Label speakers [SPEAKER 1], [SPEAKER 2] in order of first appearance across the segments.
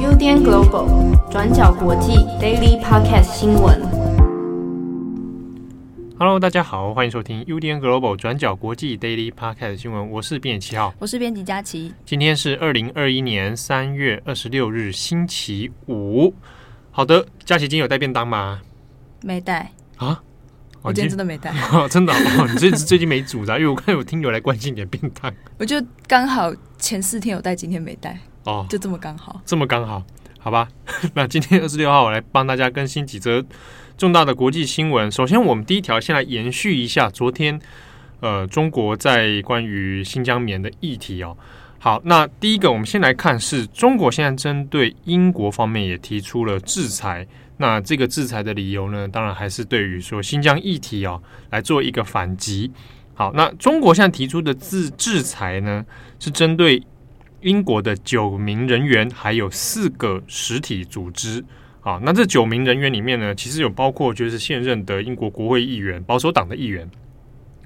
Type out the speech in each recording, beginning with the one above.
[SPEAKER 1] UDN Global 转角国际 Daily Podcast 新闻。
[SPEAKER 2] Hello，大家好，欢迎收听 UDN Global 转角国际 Daily Podcast 新闻。我是编辑七号，
[SPEAKER 3] 我是编辑佳琪。
[SPEAKER 2] 今天是二零二一年三月二十六日，星期五。好的，佳琪今天有带便当吗？
[SPEAKER 3] 没带
[SPEAKER 2] 啊。
[SPEAKER 3] 我今天真的没带，
[SPEAKER 2] 哦、真的哦！你最最近没煮的，因为我看有听友来关心你的便当。
[SPEAKER 3] 我就刚好前四天有带，今天没带
[SPEAKER 2] 哦，
[SPEAKER 3] 就这么刚好，
[SPEAKER 2] 这么刚好，好吧？那今天二十六号，我来帮大家更新几则重大的国际新闻。首先，我们第一条先来延续一下昨天，呃，中国在关于新疆棉的议题哦。好，那第一个，我们先来看是中国现在针对英国方面也提出了制裁。那这个制裁的理由呢，当然还是对于说新疆议题哦，来做一个反击。好，那中国现在提出的制制裁呢，是针对英国的九名人员，还有四个实体组织。好，那这九名人员里面呢，其实有包括就是现任的英国国会议员、保守党的议员，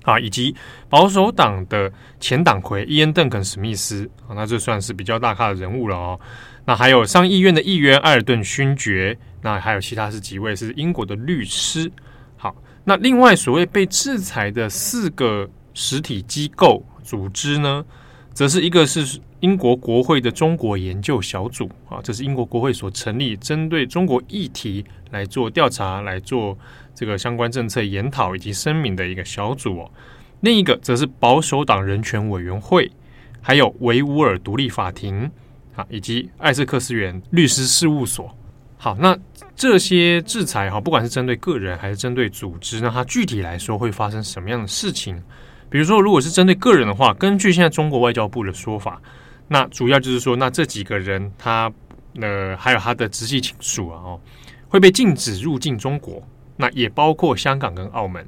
[SPEAKER 2] 啊，以及保守党的前党魁伊恩·邓肯·史密斯。啊，那这算是比较大咖的人物了哦。那还有上议院的议员艾尔顿勋爵。那还有其他是几位是英国的律师。好，那另外所谓被制裁的四个实体机构组织呢，则是一个是英国国会的中国研究小组啊，这是英国国会所成立，针对中国议题来做调查、来做这个相关政策研讨以及声明的一个小组哦。另一个则是保守党人权委员会，还有维吾尔独立法庭啊，以及艾斯克斯元律师事务所。好，那这些制裁哈，不管是针对个人还是针对组织，那它具体来说会发生什么样的事情？比如说，如果是针对个人的话，根据现在中国外交部的说法，那主要就是说，那这几个人他呃还有他的直系亲属啊，哦，会被禁止入境中国，那也包括香港跟澳门。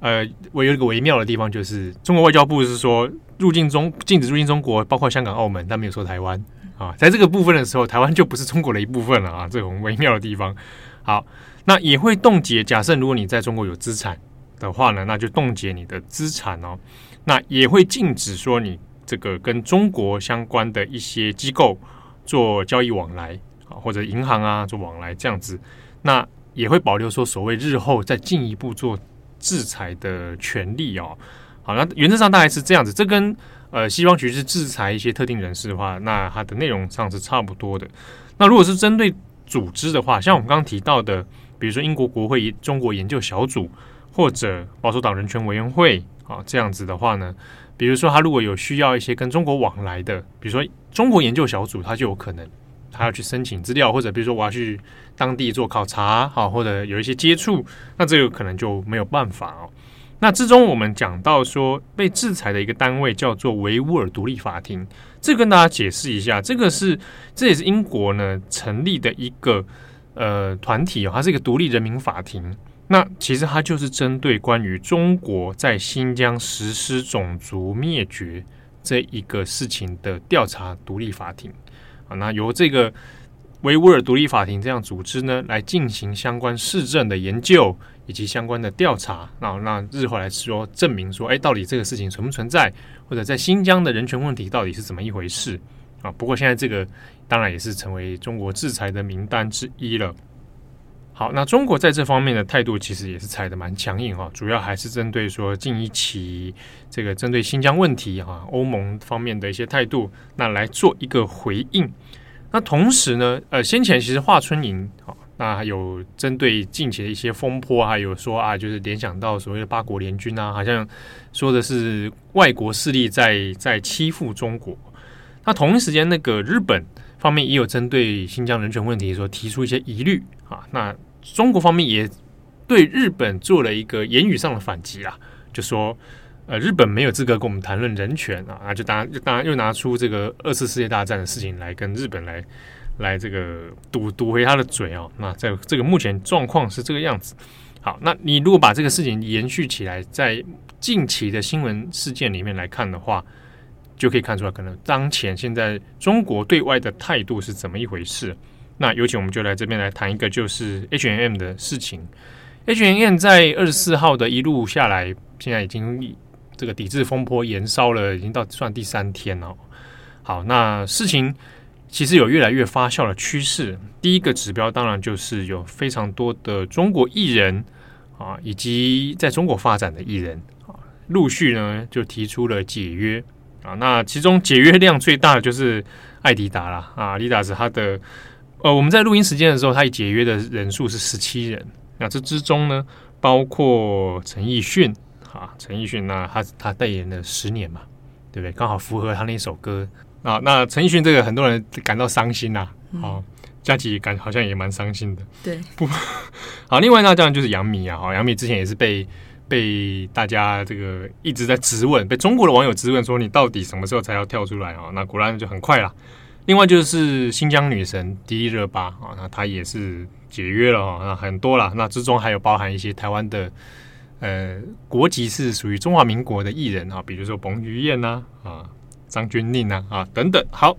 [SPEAKER 2] 呃，我有一个微妙的地方，就是中国外交部是说入境中禁止入境中国，包括香港、澳门，但没有说台湾。啊，在这个部分的时候，台湾就不是中国的一部分了啊，这种微妙的地方。好，那也会冻结。假设如果你在中国有资产的话呢，那就冻结你的资产哦。那也会禁止说你这个跟中国相关的一些机构做交易往来啊，或者银行啊做往来这样子。那也会保留说所谓日后再进一步做制裁的权利哦。那原则上大概是这样子。这跟呃，西方局势制裁一些特定人士的话，那它的内容上是差不多的。那如果是针对组织的话，像我们刚刚提到的，比如说英国国会中国研究小组或者保守党人权委员会啊，这样子的话呢，比如说他如果有需要一些跟中国往来的，比如说中国研究小组，他就有可能他要去申请资料，或者比如说我要去当地做考察，好，或者有一些接触，那这个可能就没有办法哦。那之中，我们讲到说被制裁的一个单位叫做维吾尔独立法庭，这跟大家解释一下，这个是这也是英国呢成立的一个呃团体哦，它是一个独立人民法庭。那其实它就是针对关于中国在新疆实施种族灭绝这一个事情的调查独立法庭啊。那由这个维吾尔独立法庭这样组织呢来进行相关事证的研究。以及相关的调查，那那日后来说证明说，哎，到底这个事情存不存在，或者在新疆的人权问题到底是怎么一回事啊？不过现在这个当然也是成为中国制裁的名单之一了。好，那中国在这方面的态度其实也是踩得蛮强硬哈，主要还是针对说近一期这个针对新疆问题哈，欧盟方面的一些态度，那来做一个回应。那同时呢，呃，先前其实华春莹啊。那还有针对近期的一些风波，还有说啊，就是联想到所谓的八国联军啊，好像说的是外国势力在在欺负中国。那同一时间，那个日本方面也有针对新疆人权问题说提出一些疑虑啊。那中国方面也对日本做了一个言语上的反击啊，就说呃，日本没有资格跟我们谈论人权啊，啊，就当然就当然又拿出这个二次世界大战的事情来跟日本来。来这个堵堵回他的嘴哦，那这这个目前状况是这个样子。好，那你如果把这个事情延续起来，在近期的新闻事件里面来看的话，就可以看出来，可能当前现在中国对外的态度是怎么一回事。那有请我们就来这边来谈一个，就是 H&M 的事情。H&M 在二十四号的一路下来，现在已经这个抵制风波延烧了，已经到算第三天了。好，那事情其实有越来越发酵的趋势。第一个指标当然就是有非常多的中国艺人啊，以及在中国发展的艺人啊，陆续呢就提出了解约啊。那其中解约量最大的就是艾迪达啦啊，迪达斯他的呃，我们在录音时间的时候，他解约的人数是十七人。那这之中呢，包括陈奕迅啊，陈奕迅那他他代言了十年嘛，对不对？刚好符合他那首歌。啊，那陈奕迅这个很多人感到伤心呐、啊，好、嗯，佳琪感好像也蛮伤心的。
[SPEAKER 3] 对，
[SPEAKER 2] 不 好。另外那当然就是杨幂啊，好，杨幂之前也是被被大家这个一直在质问，被中国的网友质问说，你到底什么时候才要跳出来啊？那果然就很快了。另外就是新疆女神迪丽热巴啊，那她也是解约了啊，那很多了。那之中还有包含一些台湾的呃国籍是属于中华民国的艺人啊，比如说彭于晏呐啊。张钧甯啊啊等等，好，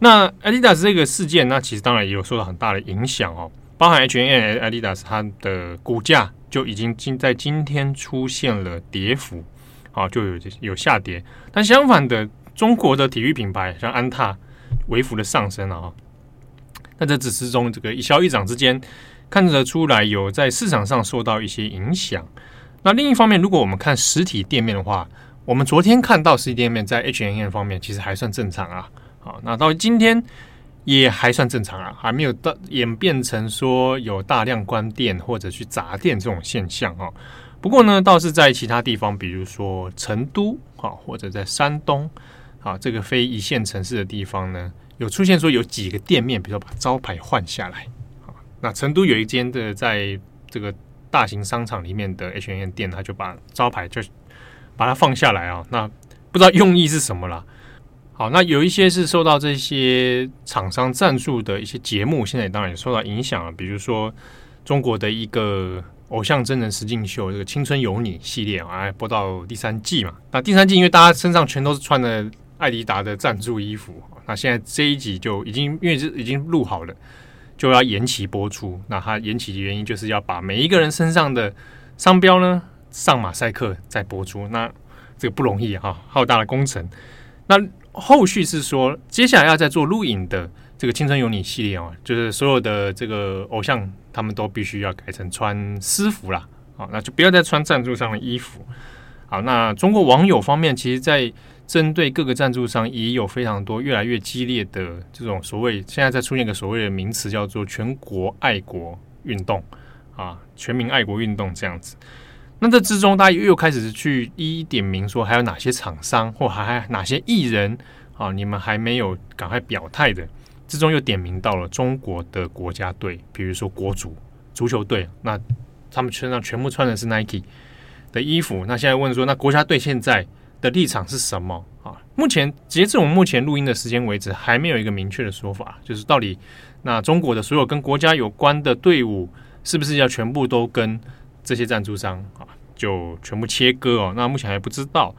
[SPEAKER 2] 那 Adidas 这个事件，那其实当然也有受到很大的影响哦，包含 H&M、Adidas 它的股价就已经今在今天出现了跌幅，啊，就有有下跌。但相反的，中国的体育品牌像安踏微幅的上升了啊。那这只是中这个一消一涨之间，看得出来有在市场上受到一些影响。那另一方面，如果我们看实体店面的话，我们昨天看到实体店面在 H&M 方面其实还算正常啊，好，那到今天也还算正常啊，还没有到演变成说有大量关店或者去砸店这种现象啊。不过呢，倒是在其他地方，比如说成都啊，或者在山东啊，这个非一线城市的地方呢，有出现说有几个店面，比如说把招牌换下来啊。那成都有一间的在这个大型商场里面的 H&M 店，他就把招牌就。把它放下来啊，那不知道用意是什么啦。好，那有一些是受到这些厂商赞助的一些节目，现在当然也受到影响了。比如说中国的一个偶像真人实境秀，这个《青春有你》系列啊，播到第三季嘛。那第三季因为大家身上全都是穿的艾迪达的赞助衣服，那现在这一集就已经因为已经录好了，就要延期播出。那它延期的原因就是要把每一个人身上的商标呢。上马赛克再播出，那这个不容易哈，浩大的工程。那后续是说，接下来要再做录影的这个《青春有你》系列啊，就是所有的这个偶像他们都必须要改成穿私服啦，啊，那就不要再穿赞助商的衣服。好，那中国网友方面，其实，在针对各个赞助商也有非常多越来越激烈的这种所谓，现在在出现一个所谓的名词叫做“全国爱国运动”啊，全民爱国运动这样子。那这之中，大家又又开始去一一点名，说还有哪些厂商或还还哪些艺人啊？你们还没有赶快表态的，之中又点名到了中国的国家队，比如说国足足球队，那他们身上全部穿的是 Nike 的衣服。那现在问说，那国家队现在的立场是什么啊？目前截至我们目前录音的时间为止，还没有一个明确的说法，就是到底那中国的所有跟国家有关的队伍，是不是要全部都跟？这些赞助商啊，就全部切割哦。那目前还不知道。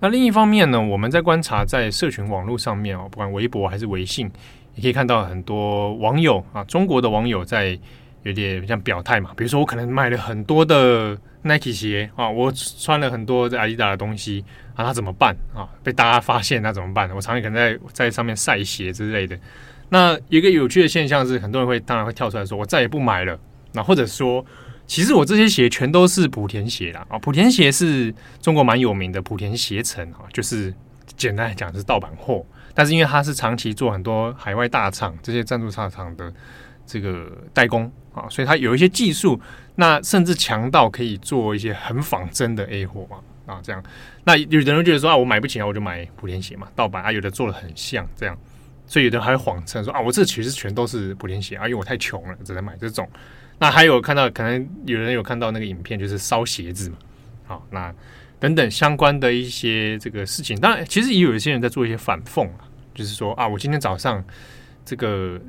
[SPEAKER 2] 那另一方面呢，我们在观察在社群网络上面哦，不管微博还是微信，也可以看到很多网友啊，中国的网友在有点像表态嘛。比如说，我可能买了很多的 Nike 鞋啊，我穿了很多在阿迪达的东西啊，那怎么办啊？被大家发现那怎么办？我常常可能在在上面晒鞋之类的。那一个有趣的现象是，很多人会当然会跳出来说，我再也不买了。那或者说。其实我这些鞋全都是莆田鞋啦啊！莆田鞋是中国蛮有名的，莆田鞋城啊，就是简单来讲是盗版货。但是因为它是长期做很多海外大厂这些赞助大厂的这个代工啊，所以它有一些技术，那甚至强到可以做一些很仿真的 A 货嘛啊这样。那有的人觉得说啊，我买不起啊，我就买莆田鞋嘛，盗版啊，有的做的很像这样，所以有的人还谎称说啊，我这其实全都是莆田鞋啊，因为我太穷了，只能买这种。那还有看到，可能有人有看到那个影片，就是烧鞋子嘛，好，那等等相关的一些这个事情，当然其实也有一些人在做一些反讽啊，就是说啊，我今天早上这个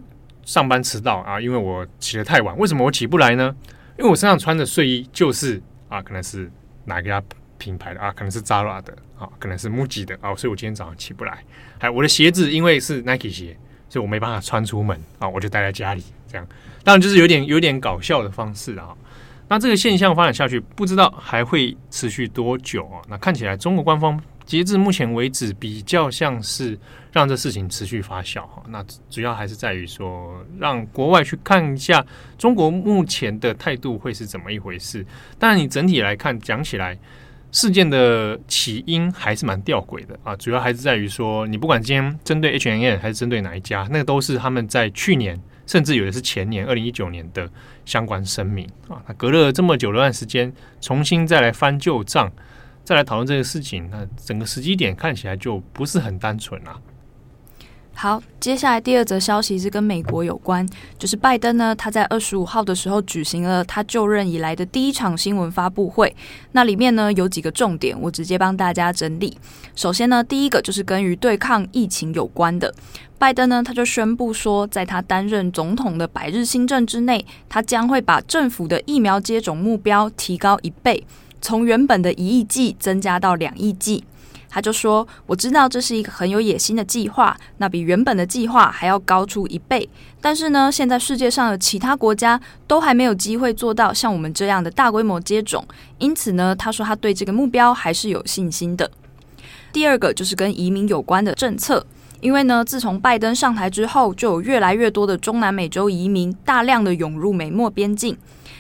[SPEAKER 2] 上班迟到啊，因为我起得太晚，为什么我起不来呢？因为我身上穿的睡衣就是啊，可能是哪个家品牌的啊，可能是 Zara 的啊，可能是 MUJI 的啊，所以我今天早上起不来。还有我的鞋子因为是 Nike 鞋，所以我没办法穿出门啊，我就待在家里这样。当然，就是有点有点搞笑的方式啊。那这个现象发展下去，不知道还会持续多久啊？那看起来中国官方截至目前为止，比较像是让这事情持续发酵哈。那主要还是在于说，让国外去看一下中国目前的态度会是怎么一回事。但，你整体来看，讲起来事件的起因还是蛮吊诡的啊。主要还是在于说，你不管今天针对 H N N 还是针对哪一家，那个都是他们在去年。甚至有的是前年二零一九年的相关声明啊，那隔了这么久的段时间，重新再来翻旧账，再来讨论这个事情，那整个时机点看起来就不是很单纯了。
[SPEAKER 3] 好，接下来第二则消息是跟美国有关，就是拜登呢，他在二十五号的时候举行了他就任以来的第一场新闻发布会。那里面呢有几个重点，我直接帮大家整理。首先呢，第一个就是跟于对抗疫情有关的，拜登呢他就宣布说，在他担任总统的百日新政之内，他将会把政府的疫苗接种目标提高一倍，从原本的一亿剂增加到两亿剂。他就说：“我知道这是一个很有野心的计划，那比原本的计划还要高出一倍。但是呢，现在世界上的其他国家都还没有机会做到像我们这样的大规模接种，因此呢，他说他对这个目标还是有信心的。第二个就是跟移民有关的政策，因为呢，自从拜登上台之后，就有越来越多的中南美洲移民大量的涌入美墨边境。”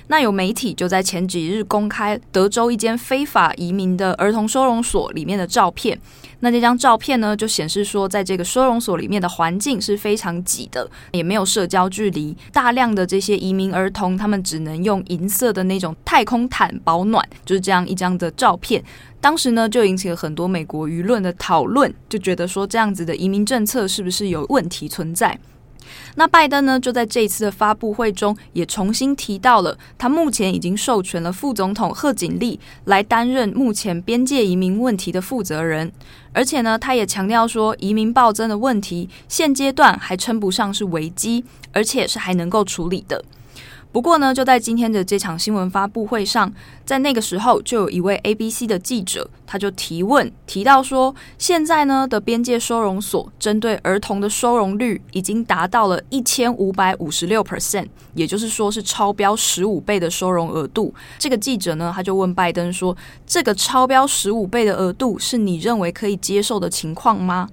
[SPEAKER 3] 那有媒体就在前几日公开德州一间非法移民的儿童收容所里面的照片。那这张照片呢，就显示说，在这个收容所里面的环境是非常挤的，也没有社交距离。大量的这些移民儿童，他们只能用银色的那种太空毯保暖，就是这样一张的照片。当时呢，就引起了很多美国舆论的讨论，就觉得说这样子的移民政策是不是有问题存在？那拜登呢，就在这一次的发布会中，也重新提到了他目前已经授权了副总统贺锦丽来担任目前边界移民问题的负责人，而且呢，他也强调说，移民暴增的问题现阶段还称不上是危机，而且是还能够处理的。不过呢，就在今天的这场新闻发布会上，在那个时候，就有一位 ABC 的记者，他就提问提到说，现在呢的边界收容所针对儿童的收容率已经达到了一千五百五十六 percent，也就是说是超标十五倍的收容额度。这个记者呢，他就问拜登说，这个超标十五倍的额度是你认为可以接受的情况吗？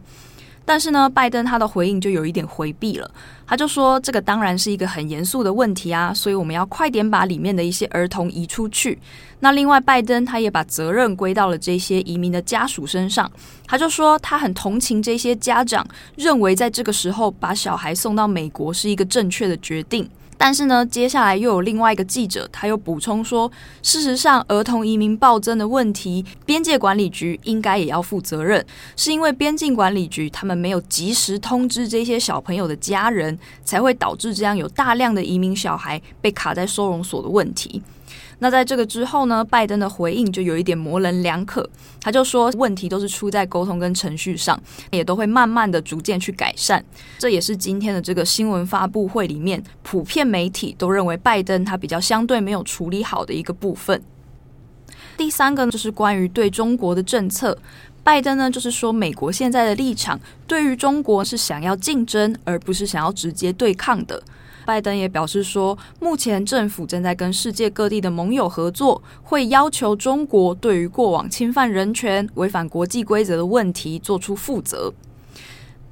[SPEAKER 3] 但是呢，拜登他的回应就有一点回避了。他就说：“这个当然是一个很严肃的问题啊，所以我们要快点把里面的一些儿童移出去。”那另外，拜登他也把责任归到了这些移民的家属身上。他就说他很同情这些家长，认为在这个时候把小孩送到美国是一个正确的决定。但是呢，接下来又有另外一个记者，他又补充说，事实上，儿童移民暴增的问题，边界管理局应该也要负责任，是因为边境管理局他们没有及时通知这些小朋友的家人，才会导致这样有大量的移民小孩被卡在收容所的问题。那在这个之后呢，拜登的回应就有一点模棱两可。他就说，问题都是出在沟通跟程序上，也都会慢慢的逐渐去改善。这也是今天的这个新闻发布会里面，普遍媒体都认为拜登他比较相对没有处理好的一个部分。第三个呢，就是关于对中国的政策，拜登呢就是说，美国现在的立场对于中国是想要竞争，而不是想要直接对抗的。拜登也表示说，目前政府正在跟世界各地的盟友合作，会要求中国对于过往侵犯人权、违反国际规则的问题做出负责。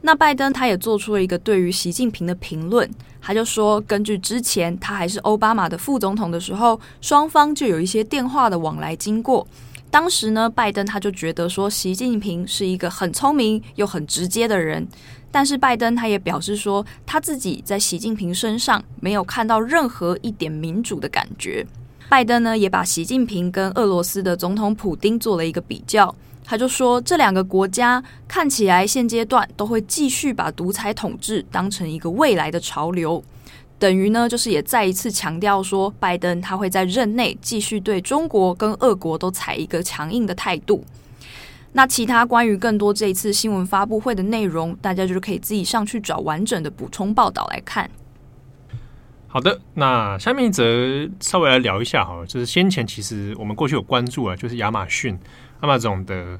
[SPEAKER 3] 那拜登他也做出了一个对于习近平的评论，他就说，根据之前他还是奥巴马的副总统的时候，双方就有一些电话的往来经过。当时呢，拜登他就觉得说，习近平是一个很聪明又很直接的人。但是拜登他也表示说，他自己在习近平身上没有看到任何一点民主的感觉。拜登呢也把习近平跟俄罗斯的总统普丁做了一个比较，他就说，这两个国家看起来现阶段都会继续把独裁统治当成一个未来的潮流，等于呢就是也再一次强调说，拜登他会在任内继续对中国跟俄国都采一个强硬的态度。那其他关于更多这一次新闻发布会的内容，大家就是可以自己上去找完整的补充报道来看。
[SPEAKER 2] 好的，那下面一则稍微来聊一下哈，就是先前其实我们过去有关注啊，就是亚马逊、亚马逊的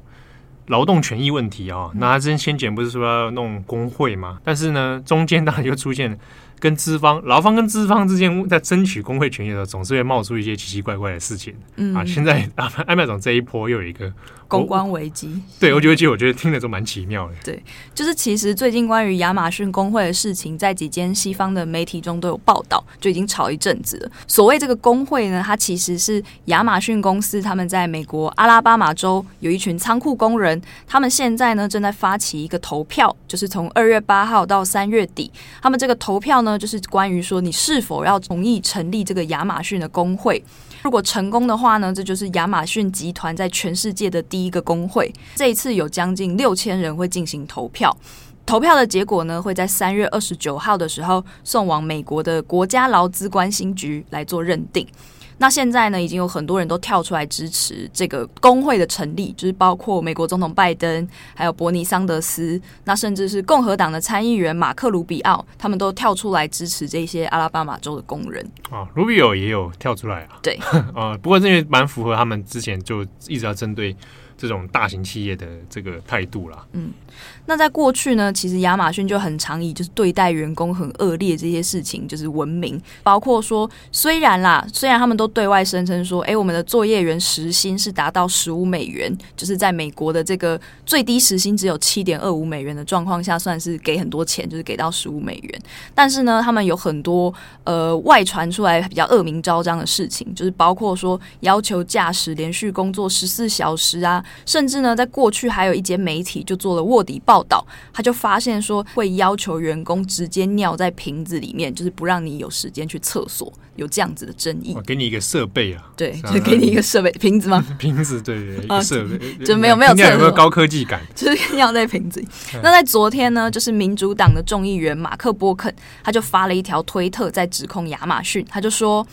[SPEAKER 2] 劳动权益问题啊。那他之前先前不是说要弄工会嘛？但是呢，中间当然就出现跟资方、劳方跟资方之间在争取工会权益的时候，总是会冒出一些奇奇怪怪的事情。嗯啊，现在啊，艾麦总这一波又有一个
[SPEAKER 3] 公关危机。
[SPEAKER 2] 对，我觉得其实我觉得听着都蛮奇妙的。
[SPEAKER 3] 对，就是其实最近关于亚马逊工会的事情，在几间西方的媒体中都有报道，就已经吵一阵子了。所谓这个工会呢，它其实是亚马逊公司他们在美国阿拉巴马州有一群仓库工人，他们现在呢正在发起一个投票，就是从二月八号到三月底，他们这个投票呢。就是关于说你是否要同意成立这个亚马逊的工会。如果成功的话呢，这就是亚马逊集团在全世界的第一个工会。这一次有将近六千人会进行投票，投票的结果呢会在三月二十九号的时候送往美国的国家劳资关心局来做认定。那现在呢，已经有很多人都跳出来支持这个工会的成立，就是包括美国总统拜登，还有伯尼桑德斯，那甚至是共和党的参议员马克卢比奥，他们都跳出来支持这些阿拉巴马州的工人。
[SPEAKER 2] 啊，卢比奥也有跳出来啊。
[SPEAKER 3] 对，
[SPEAKER 2] 啊，不过这也蛮符合他们之前就一直要针对这种大型企业的这个态度啦。
[SPEAKER 3] 嗯。那在过去呢，其实亚马逊就很常以就是对待员工很恶劣这些事情就是闻名，包括说虽然啦，虽然他们都对外声称说，哎，我们的作业员时薪是达到十五美元，就是在美国的这个最低时薪只有七点二五美元的状况下，算是给很多钱，就是给到十五美元。但是呢，他们有很多呃外传出来比较恶名昭彰的事情，就是包括说要求驾驶连续工作十四小时啊，甚至呢，在过去还有一间媒体就做了卧底报道，他就发现说会要求员工直接尿在瓶子里面，就是不让你有时间去厕所，有这样子的争议。
[SPEAKER 2] 我给你一个设备啊，
[SPEAKER 3] 对，就给你一个设备瓶子吗？
[SPEAKER 2] 瓶子，对对，一个设备
[SPEAKER 3] 就没有没有厕所，
[SPEAKER 2] 有没有高科技感？
[SPEAKER 3] 就是尿在瓶子里。那在昨天呢，就是民主党的众议员马克波肯，他就发了一条推特在指控亚马逊，他就说。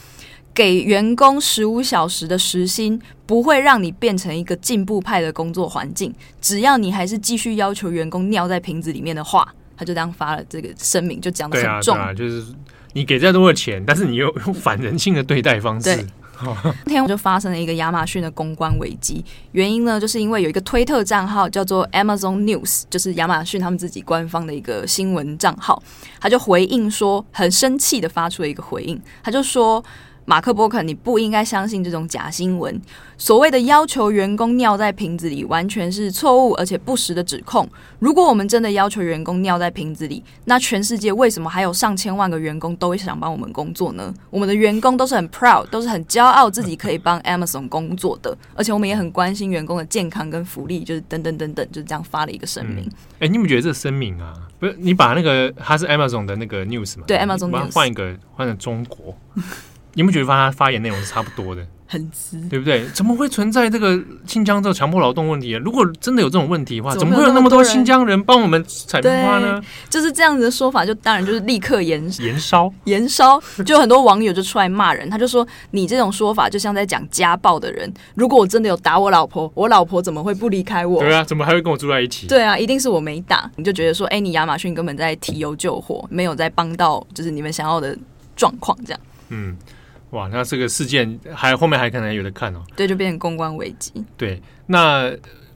[SPEAKER 3] 给员工十五小时的时薪，不会让你变成一个进步派的工作环境。只要你还是继续要求员工尿在瓶子里面的话，他就这样发了这个声明，就讲的很重。
[SPEAKER 2] 对啊，就是你给再多的钱，但是你又用反人性的对待方式。
[SPEAKER 3] 那天我就发生了一个亚马逊的公关危机，原因呢，就是因为有一个推特账号叫做 Amazon News，就是亚马逊他们自己官方的一个新闻账号，他就回应说，很生气的发出了一个回应，他就说。马克波肯，你不应该相信这种假新闻。所谓的要求员工尿在瓶子里，完全是错误而且不实的指控。如果我们真的要求员工尿在瓶子里，那全世界为什么还有上千万个员工都会想帮我们工作呢？我们的员工都是很 proud，都是很骄傲自己可以帮 Amazon 工作的，而且我们也很关心员工的健康跟福利，就是等等等等，就这样发了一个声明。
[SPEAKER 2] 哎、嗯，欸，你们觉得这个声明啊，不是你把那个他是 Amazon 的那个 news 嘛？
[SPEAKER 3] 对，Amazon news
[SPEAKER 2] 换一个换成中国。你们觉得他发言内容是差不多的，
[SPEAKER 3] 很直，
[SPEAKER 2] 对不对？怎么会存在这个新疆这个强迫劳动问题啊？如果真的有这种问题的话，怎么会有那么多新疆人帮我们采棉花呢？
[SPEAKER 3] 就是这样子的说法，就当然就是立刻延
[SPEAKER 2] 延烧，
[SPEAKER 3] 延烧。就很多网友就出来骂人，他就说：“你这种说法就像在讲家暴的人。如果我真的有打我老婆，我老婆怎么会不离开我？
[SPEAKER 2] 对啊，怎么还会跟我住在一起？
[SPEAKER 3] 对啊，一定是我没打。你就觉得说，哎，你亚马逊根本在提油救火，没有在帮到就是你们想要的状况，这样。嗯。”
[SPEAKER 2] 哇，那这个事件还后面还可能有的看哦。
[SPEAKER 3] 对，就变成公关危机。
[SPEAKER 2] 对，那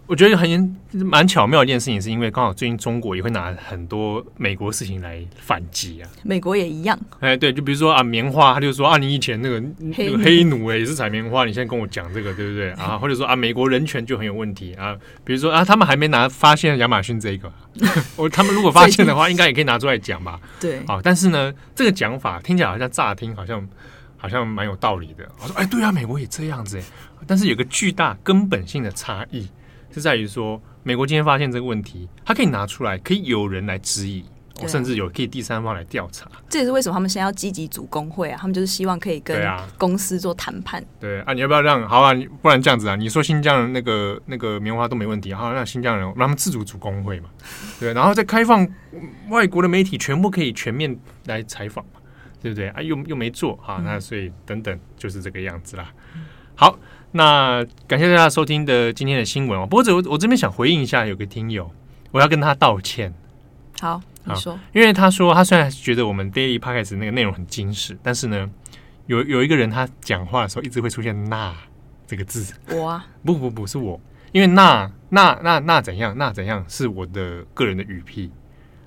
[SPEAKER 2] 我觉得很蛮巧妙的一件事情，是因为刚好最近中国也会拿很多美国事情来反击啊。
[SPEAKER 3] 美国也一样。
[SPEAKER 2] 哎，对，就比如说啊，棉花，他就说啊，你以前那个那个黑奴哎也是采棉花，你现在跟我讲这个，对不对啊？或者说啊，美国人权就很有问题啊。比如说啊，他们还没拿发现亚马逊这个，我他们如果发现的话，应该也可以拿出来讲吧？
[SPEAKER 3] 对。
[SPEAKER 2] 啊，但是呢，这个讲法听起来好像乍听好像。好像蛮有道理的。我说，哎，对啊，美国也这样子哎。但是有个巨大根本性的差异，是在于说，美国今天发现这个问题，它可以拿出来，可以有人来质疑，啊、甚至有可以第三方来调查。
[SPEAKER 3] 这也是为什么他们现在要积极组工会啊？他们就是希望可以跟公司做谈判。
[SPEAKER 2] 对啊，你要不要让？好啊，不然这样子啊？你说新疆人那个那个棉花都没问题，好，让新疆人让他们自主组工会嘛？对，然后再开放外国的媒体全部可以全面来采访嘛？对不对啊？又又没做啊，那所以等等就是这个样子啦。好，那感谢大家收听的今天的新闻哦。不过我我这边想回应一下，有个听友，我要跟他道歉。
[SPEAKER 3] 好，你说，
[SPEAKER 2] 因为他说他虽然觉得我们 Daily Podcast 那个内容很精实，但是呢，有有一个人他讲话的时候一直会出现“那”这个字。
[SPEAKER 3] 我啊？
[SPEAKER 2] 不不不是我，因为那那那那怎样那怎样是我的个人的语癖，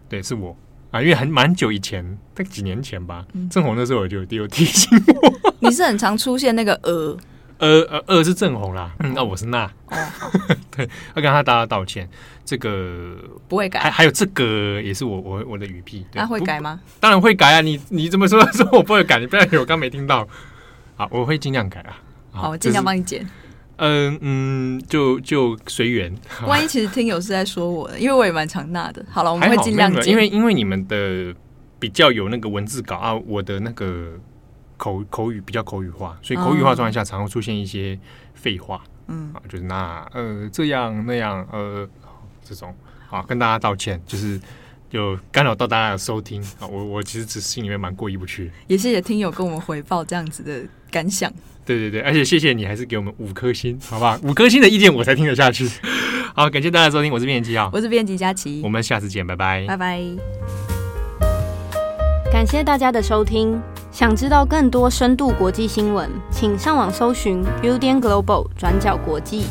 [SPEAKER 2] 对，是我。啊，因为很蛮久以前，大概几年前吧，正红那时候我就有提醒我，
[SPEAKER 3] 你是很常出现那个呃。
[SPEAKER 2] 呃呃，二是正红啦，那、嗯啊、我是那，哦、对，要跟他大家道歉，这个
[SPEAKER 3] 不会改，
[SPEAKER 2] 还还有这个也是我我我的语癖，
[SPEAKER 3] 那会改吗？
[SPEAKER 2] 当然会改啊，你你怎么说 说我不会改？你不要以为我刚没听到，好，我会尽量改啊，
[SPEAKER 3] 好，我尽量帮你剪，
[SPEAKER 2] 嗯、呃、嗯，就就随缘。
[SPEAKER 3] 万一其实听友是在说我的，因为我也蛮常那的，好了，我们会尽量剪，
[SPEAKER 2] 因为因为你们的比较有那个文字稿啊，我的那个。口口语比较口语化，所以口语化状态下常会出现一些废话，嗯啊，就是那呃这样那样呃这种啊，跟大家道歉，就是有干扰到大家的收听啊。我我其实只是心里面蛮过意不去，
[SPEAKER 3] 也谢谢听友跟我们回报这样子的感想。
[SPEAKER 2] 对对对，而且谢谢你还是给我们五颗星，好不好？五颗星的意见我才听得下去。好，感谢大家收听，我是编辑啊，
[SPEAKER 3] 我是编辑佳琪，
[SPEAKER 2] 我们下次见，拜拜，
[SPEAKER 3] 拜拜。
[SPEAKER 1] 感谢大家的收听。想知道更多深度国际新闻，请上网搜寻 Udan Global 转角国际。